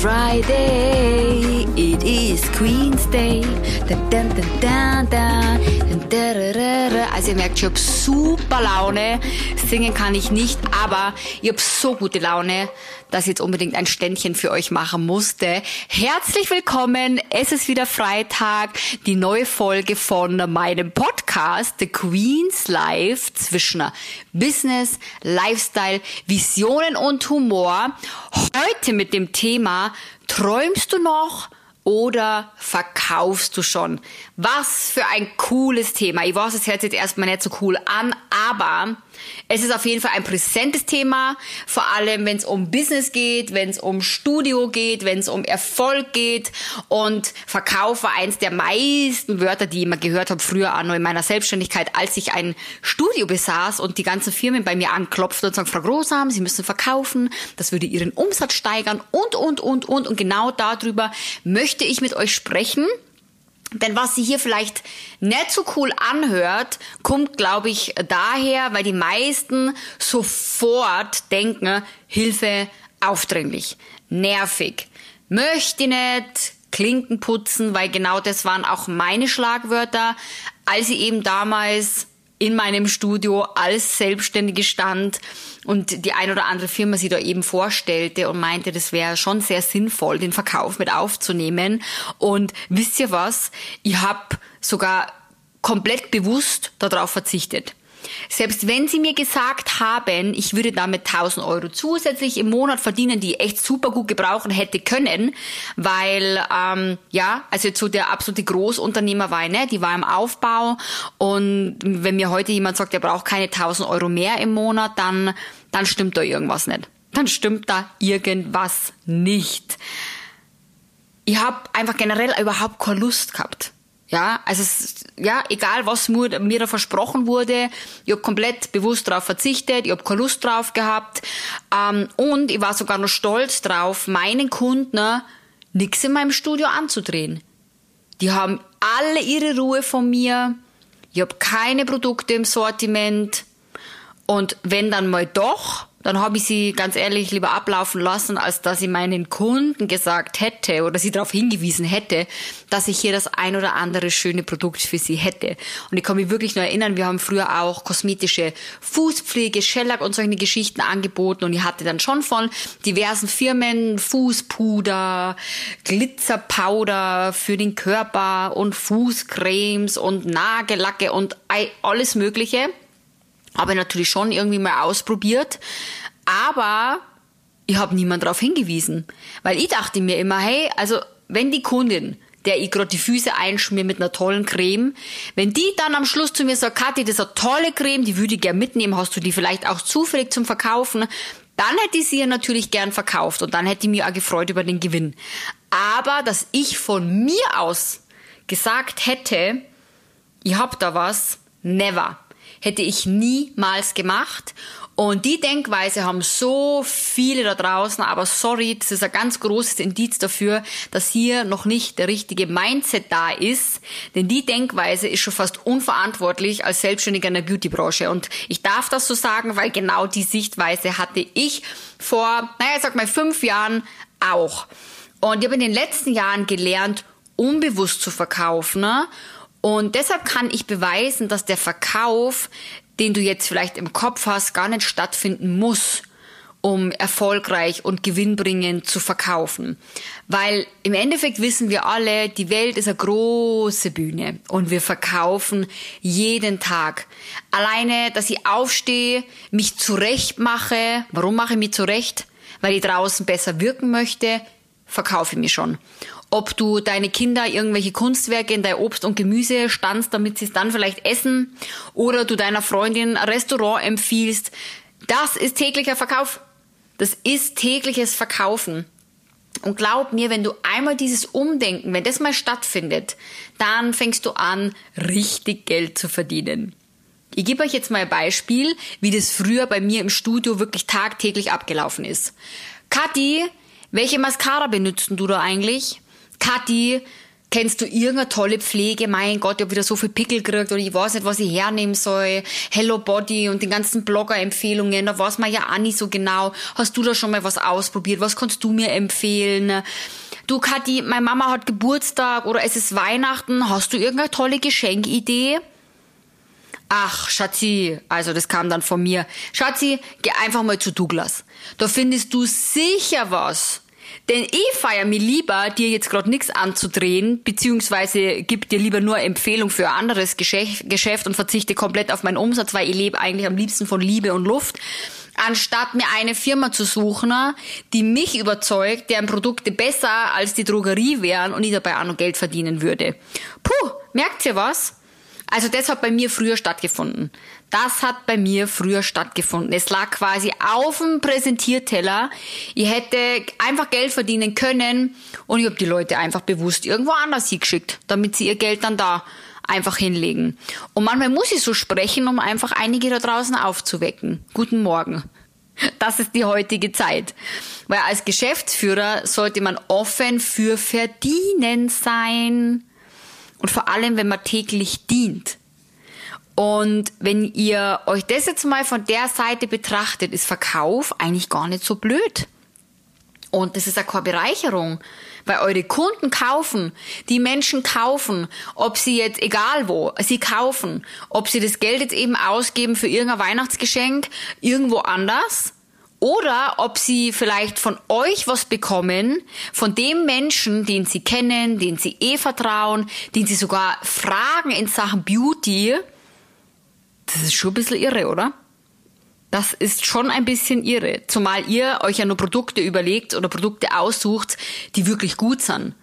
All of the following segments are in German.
Friday, it is Queen's Day. Also ihr merkt, ich habe super Laune. Singen kann ich nicht, aber ich habe so gute Laune, dass ich jetzt unbedingt ein Ständchen für euch machen musste. Herzlich willkommen, es ist wieder Freitag, die neue Folge von meinem Podcast The Queen's Life zwischen Business, Lifestyle, Visionen und Humor. Heute mit dem Thema Träumst du noch? oder verkaufst du schon? Was für ein cooles Thema. Ich weiß, es hört sich jetzt erstmal nicht so cool an, aber es ist auf jeden Fall ein präsentes Thema, vor allem wenn es um Business geht, wenn es um Studio geht, wenn es um Erfolg geht. Und Verkauf war eins der meisten Wörter, die ich immer gehört habe früher an in meiner Selbstständigkeit, als ich ein Studio besaß und die ganzen Firmen bei mir anklopften und sagen, Frau Großam, Sie müssen verkaufen, das würde Ihren Umsatz steigern. Und, und, und, und. Und genau darüber möchte ich mit euch sprechen. Denn was sie hier vielleicht nicht so cool anhört, kommt, glaube ich, daher, weil die meisten sofort denken, Hilfe, aufdringlich, nervig, möchte nicht, Klinken putzen, weil genau das waren auch meine Schlagwörter, als ich eben damals in meinem Studio als Selbstständige stand und die ein oder andere Firma sie da eben vorstellte und meinte, das wäre schon sehr sinnvoll, den Verkauf mit aufzunehmen. Und wisst ihr was? Ich habe sogar komplett bewusst darauf verzichtet. Selbst wenn sie mir gesagt haben, ich würde damit 1000 Euro zusätzlich im Monat verdienen, die ich echt super gut gebrauchen hätte können, weil, ähm, ja, also jetzt so der absolute Großunternehmer war nicht, die war im Aufbau und wenn mir heute jemand sagt, er braucht keine 1000 Euro mehr im Monat, dann, dann stimmt da irgendwas nicht. Dann stimmt da irgendwas nicht. Ich habe einfach generell überhaupt keine Lust gehabt. Ja, also es, ja, egal was mir, mir da versprochen wurde, ich habe komplett bewusst darauf verzichtet, ich habe keine Lust drauf gehabt ähm, und ich war sogar noch stolz drauf, meinen Kunden nichts in meinem Studio anzudrehen. Die haben alle ihre Ruhe von mir, ich habe keine Produkte im Sortiment und wenn dann mal doch, dann habe ich sie ganz ehrlich lieber ablaufen lassen, als dass ich meinen Kunden gesagt hätte oder sie darauf hingewiesen hätte, dass ich hier das ein oder andere schöne Produkt für sie hätte. Und ich kann mich wirklich nur erinnern, wir haben früher auch kosmetische Fußpflege, Shellac und solche Geschichten angeboten und ich hatte dann schon von diversen Firmen Fußpuder, Glitzerpowder für den Körper und Fußcremes und Nagellacke und alles Mögliche. Habe natürlich schon irgendwie mal ausprobiert, aber ich habe niemand darauf hingewiesen, weil ich dachte mir immer, hey, also wenn die Kundin der ich gerade die Füße einschmier mit einer tollen Creme. Wenn die dann am Schluss zu mir sagt, Kathi, das ist eine tolle Creme, die würde ich gern mitnehmen, hast du die vielleicht auch zufällig zum Verkaufen? Dann hätte ich sie ja natürlich gern verkauft und dann hätte ich mich auch gefreut über den Gewinn. Aber dass ich von mir aus gesagt hätte, ich hab da was, never hätte ich niemals gemacht. Und die Denkweise haben so viele da draußen, aber sorry, das ist ein ganz großes Indiz dafür, dass hier noch nicht der richtige Mindset da ist. Denn die Denkweise ist schon fast unverantwortlich als Selbstständiger in der Beautybranche. Und ich darf das so sagen, weil genau die Sichtweise hatte ich vor, naja, sag mal, fünf Jahren auch. Und ich habe in den letzten Jahren gelernt, unbewusst zu verkaufen. Ne? Und deshalb kann ich beweisen, dass der Verkauf, den du jetzt vielleicht im Kopf hast, gar nicht stattfinden muss, um erfolgreich und gewinnbringend zu verkaufen. Weil im Endeffekt wissen wir alle, die Welt ist eine große Bühne und wir verkaufen jeden Tag. Alleine, dass ich aufstehe, mich zurecht mache. Warum mache ich mich zurecht? Weil ich draußen besser wirken möchte, verkaufe ich mich schon ob du deine Kinder irgendwelche Kunstwerke in dein Obst und Gemüse standst, damit sie es dann vielleicht essen, oder du deiner Freundin ein Restaurant empfiehlst. Das ist täglicher Verkauf. Das ist tägliches Verkaufen. Und glaub mir, wenn du einmal dieses Umdenken, wenn das mal stattfindet, dann fängst du an, richtig Geld zu verdienen. Ich gebe euch jetzt mal ein Beispiel, wie das früher bei mir im Studio wirklich tagtäglich abgelaufen ist. Kathi, welche Mascara benutzt du da eigentlich? Kathi, Kennst du irgendeine tolle Pflege? Mein Gott, ich habe wieder so viel Pickel gekriegt oder ich weiß nicht, was ich hernehmen soll. Hello Body und den ganzen Blogger-Empfehlungen, da weiß man ja auch nicht so genau. Hast du da schon mal was ausprobiert? Was kannst du mir empfehlen? Du, Kathi, meine Mama hat Geburtstag oder es ist Weihnachten. Hast du irgendeine tolle Geschenkidee? Ach, Schatzi, also das kam dann von mir. Schatzi, geh einfach mal zu Douglas. Da findest du sicher was. Denn ich feier mir lieber, dir jetzt gerade nichts anzudrehen, beziehungsweise gib dir lieber nur Empfehlung für ein anderes Geschäft und verzichte komplett auf meinen Umsatz, weil ich lebe eigentlich am liebsten von Liebe und Luft, anstatt mir eine Firma zu suchen, die mich überzeugt, deren Produkte besser als die Drogerie wären und ich dabei auch noch Geld verdienen würde. Puh, merkt ihr was? Also das hat bei mir früher stattgefunden. Das hat bei mir früher stattgefunden. Es lag quasi auf dem Präsentierteller. Ich hätte einfach Geld verdienen können und ich habe die Leute einfach bewusst irgendwo anders hingeschickt, damit sie ihr Geld dann da einfach hinlegen. Und manchmal muss ich so sprechen, um einfach einige da draußen aufzuwecken. Guten Morgen. Das ist die heutige Zeit. Weil als Geschäftsführer sollte man offen für Verdienen sein. Und vor allem, wenn man täglich dient. Und wenn ihr euch das jetzt mal von der Seite betrachtet, ist Verkauf eigentlich gar nicht so blöd. Und das ist eine keine Bereicherung, weil eure Kunden kaufen, die Menschen kaufen, ob sie jetzt, egal wo, sie kaufen, ob sie das Geld jetzt eben ausgeben für irgendein Weihnachtsgeschenk irgendwo anders oder ob sie vielleicht von euch was bekommen, von dem Menschen, den sie kennen, den sie eh vertrauen, den sie sogar fragen in Sachen Beauty. Das ist schon ein bisschen irre, oder? Das ist schon ein bisschen irre. Zumal ihr euch ja nur Produkte überlegt oder Produkte aussucht, die wirklich gut sind.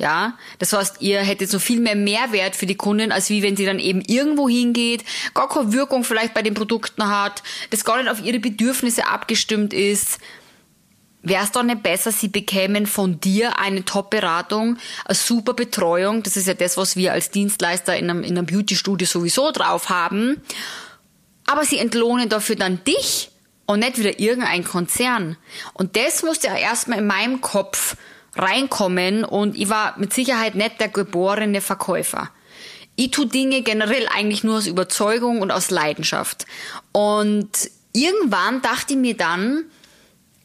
Ja, das heißt, ihr hättet so viel mehr Mehrwert für die Kunden, als wie wenn sie dann eben irgendwo hingeht, gar keine Wirkung vielleicht bei den Produkten hat, das gar nicht auf ihre Bedürfnisse abgestimmt ist. Wäre es doch nicht besser, sie bekämen von dir eine Top-Beratung, eine super Betreuung, das ist ja das, was wir als Dienstleister in einem, in einem Beauty-Studio sowieso drauf haben, aber sie entlohnen dafür dann dich und nicht wieder irgendein Konzern. Und das musste ja erstmal in meinem Kopf reinkommen und ich war mit Sicherheit nicht der geborene Verkäufer. Ich tue Dinge generell eigentlich nur aus Überzeugung und aus Leidenschaft. Und irgendwann dachte ich mir dann,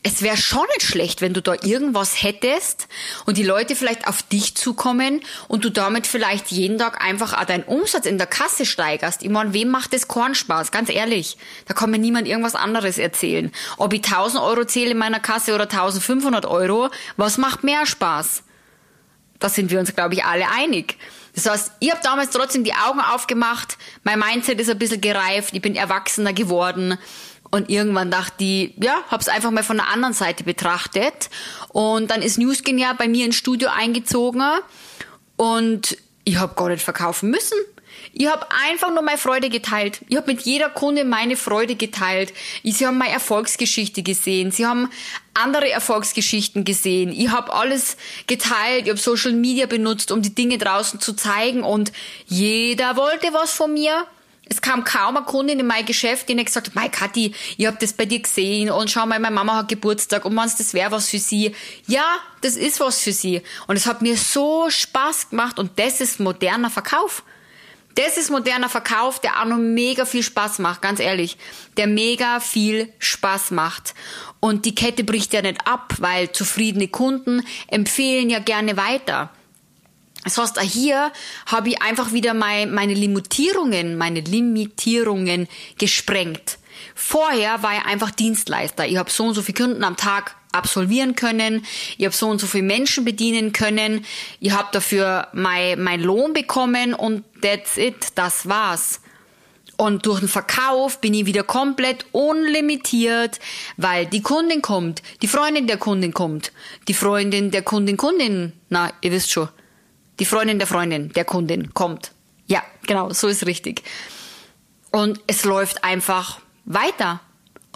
es wäre schon nicht schlecht, wenn du da irgendwas hättest und die Leute vielleicht auf dich zukommen und du damit vielleicht jeden Tag einfach auch deinen Umsatz in der Kasse steigerst. Ich meine, wem macht das keinen Spaß? Ganz ehrlich. Da kann mir niemand irgendwas anderes erzählen. Ob ich 1000 Euro zähle in meiner Kasse oder 1500 Euro, was macht mehr Spaß? Da sind wir uns, glaube ich, alle einig. Das heißt, ich habe damals trotzdem die Augen aufgemacht, mein Mindset ist ein bisschen gereift, ich bin erwachsener geworden und irgendwann dachte ich, ja, hab's einfach mal von der anderen Seite betrachtet. Und dann ist Newskin ja bei mir ins Studio eingezogen und ich hab gar nicht verkaufen müssen. Ich habe einfach nur meine Freude geteilt. Ich habe mit jeder Kunde meine Freude geteilt. Sie haben meine Erfolgsgeschichte gesehen. Sie haben andere Erfolgsgeschichten gesehen. Ich habe alles geteilt. Ich habe Social Media benutzt, um die Dinge draußen zu zeigen. Und jeder wollte was von mir. Es kam kaum eine Kundin in mein Geschäft, die nicht gesagt hat, Mai Kathi, ich hab das bei dir gesehen und schau mal, meine Mama hat Geburtstag und meinst, das wäre was für sie. Ja, das ist was für sie. Und es hat mir so Spaß gemacht und das ist moderner Verkauf. Das ist moderner Verkauf, der auch noch mega viel Spaß macht, ganz ehrlich. Der mega viel Spaß macht. Und die Kette bricht ja nicht ab, weil zufriedene Kunden empfehlen ja gerne weiter. Das heißt, hier habe ich einfach wieder mein, meine Limitierungen, meine Limitierungen gesprengt. Vorher war ich einfach Dienstleister. Ich habe so und so viele Kunden am Tag absolvieren können. Ich habe so und so viele Menschen bedienen können. Ich habe dafür mein, mein Lohn bekommen und that's it. Das war's. Und durch den Verkauf bin ich wieder komplett unlimitiert, weil die Kundin kommt, die Freundin der Kundin kommt, die Freundin der Kundin Kundin, na, ihr wisst schon, die Freundin der Freundin, der Kundin kommt. Ja, genau, so ist richtig. Und es läuft einfach weiter.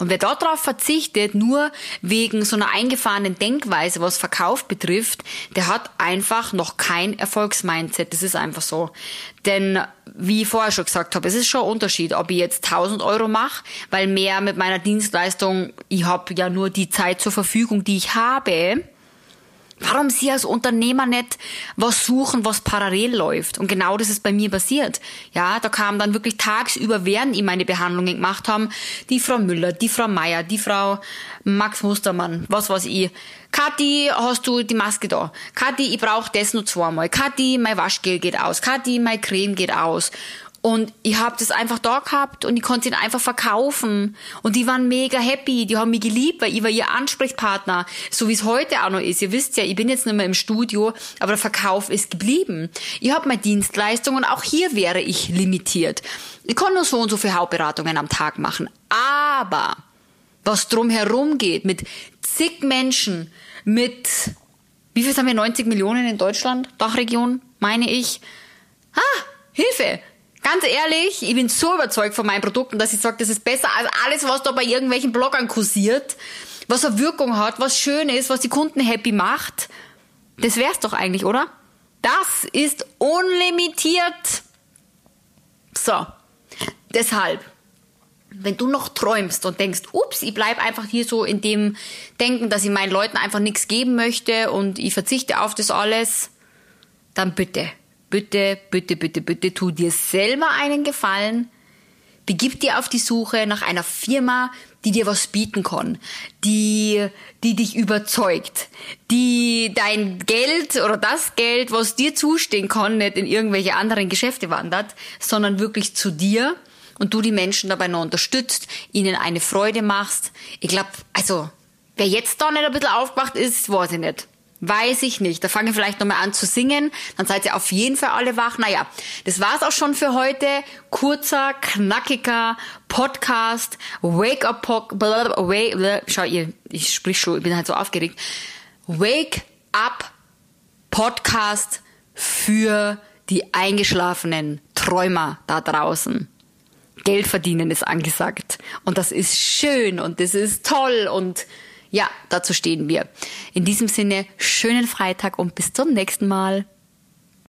Und wer darauf verzichtet, nur wegen so einer eingefahrenen Denkweise, was Verkauf betrifft, der hat einfach noch kein Erfolgsmindset. Das ist einfach so. Denn wie ich vorher schon gesagt habe, es ist schon ein Unterschied, ob ich jetzt 1000 Euro mache, weil mehr mit meiner Dienstleistung, ich habe ja nur die Zeit zur Verfügung, die ich habe Warum sie als Unternehmer nicht was suchen, was parallel läuft? Und genau das ist bei mir passiert. Ja, da kam dann wirklich tagsüber, während ich meine Behandlungen gemacht haben, die Frau Müller, die Frau Meier, die Frau Max Mustermann, was weiß ich. Kathi, hast du die Maske da? Kathi, ich brauche das nur zweimal. Kathi, mein Waschgel geht aus. Kathi, mein Creme geht aus. Und ich habe das einfach da gehabt und ich konnte ihn einfach verkaufen. Und die waren mega happy, die haben mich geliebt, weil ich war ihr Ansprechpartner, so wie es heute auch noch ist. Ihr wisst ja, ich bin jetzt nicht mehr im Studio, aber der Verkauf ist geblieben. Ich habe meine Dienstleistung und auch hier wäre ich limitiert. Ich kann nur so und so viele Hauptberatungen am Tag machen. Aber was drumherum geht, mit zig Menschen, mit, wie viel haben wir, 90 Millionen in Deutschland, Dachregion, meine ich. Ah, Hilfe! Ganz ehrlich, ich bin so überzeugt von meinen Produkten, dass ich sage, das ist besser als alles, was da bei irgendwelchen Bloggern kursiert, was eine Wirkung hat, was schön ist, was die Kunden happy macht. Das wär's doch eigentlich, oder? Das ist unlimitiert. So. Deshalb, wenn du noch träumst und denkst, ups, ich bleib einfach hier so in dem Denken, dass ich meinen Leuten einfach nichts geben möchte und ich verzichte auf das alles, dann bitte bitte, bitte, bitte, bitte, tu dir selber einen Gefallen. Begib dir auf die Suche nach einer Firma, die dir was bieten kann, die, die dich überzeugt, die dein Geld oder das Geld, was dir zustehen kann, nicht in irgendwelche anderen Geschäfte wandert, sondern wirklich zu dir und du die Menschen dabei noch unterstützt, ihnen eine Freude machst. Ich glaube, also, wer jetzt da nicht ein bisschen aufgewacht ist, weiß ich nicht. Weiß ich nicht. Da fange ich vielleicht nochmal an zu singen. Dann seid ihr auf jeden Fall alle wach. Naja, das war's auch schon für heute. Kurzer, knackiger Podcast. Wake up, wake, schau ihr, ich sprich schon, ich bin halt so aufgeregt. Wake up Podcast für die eingeschlafenen Träumer da draußen. Geld verdienen ist angesagt. Und das ist schön und das ist toll und ja, dazu stehen wir. In diesem Sinne, schönen Freitag und bis zum nächsten Mal.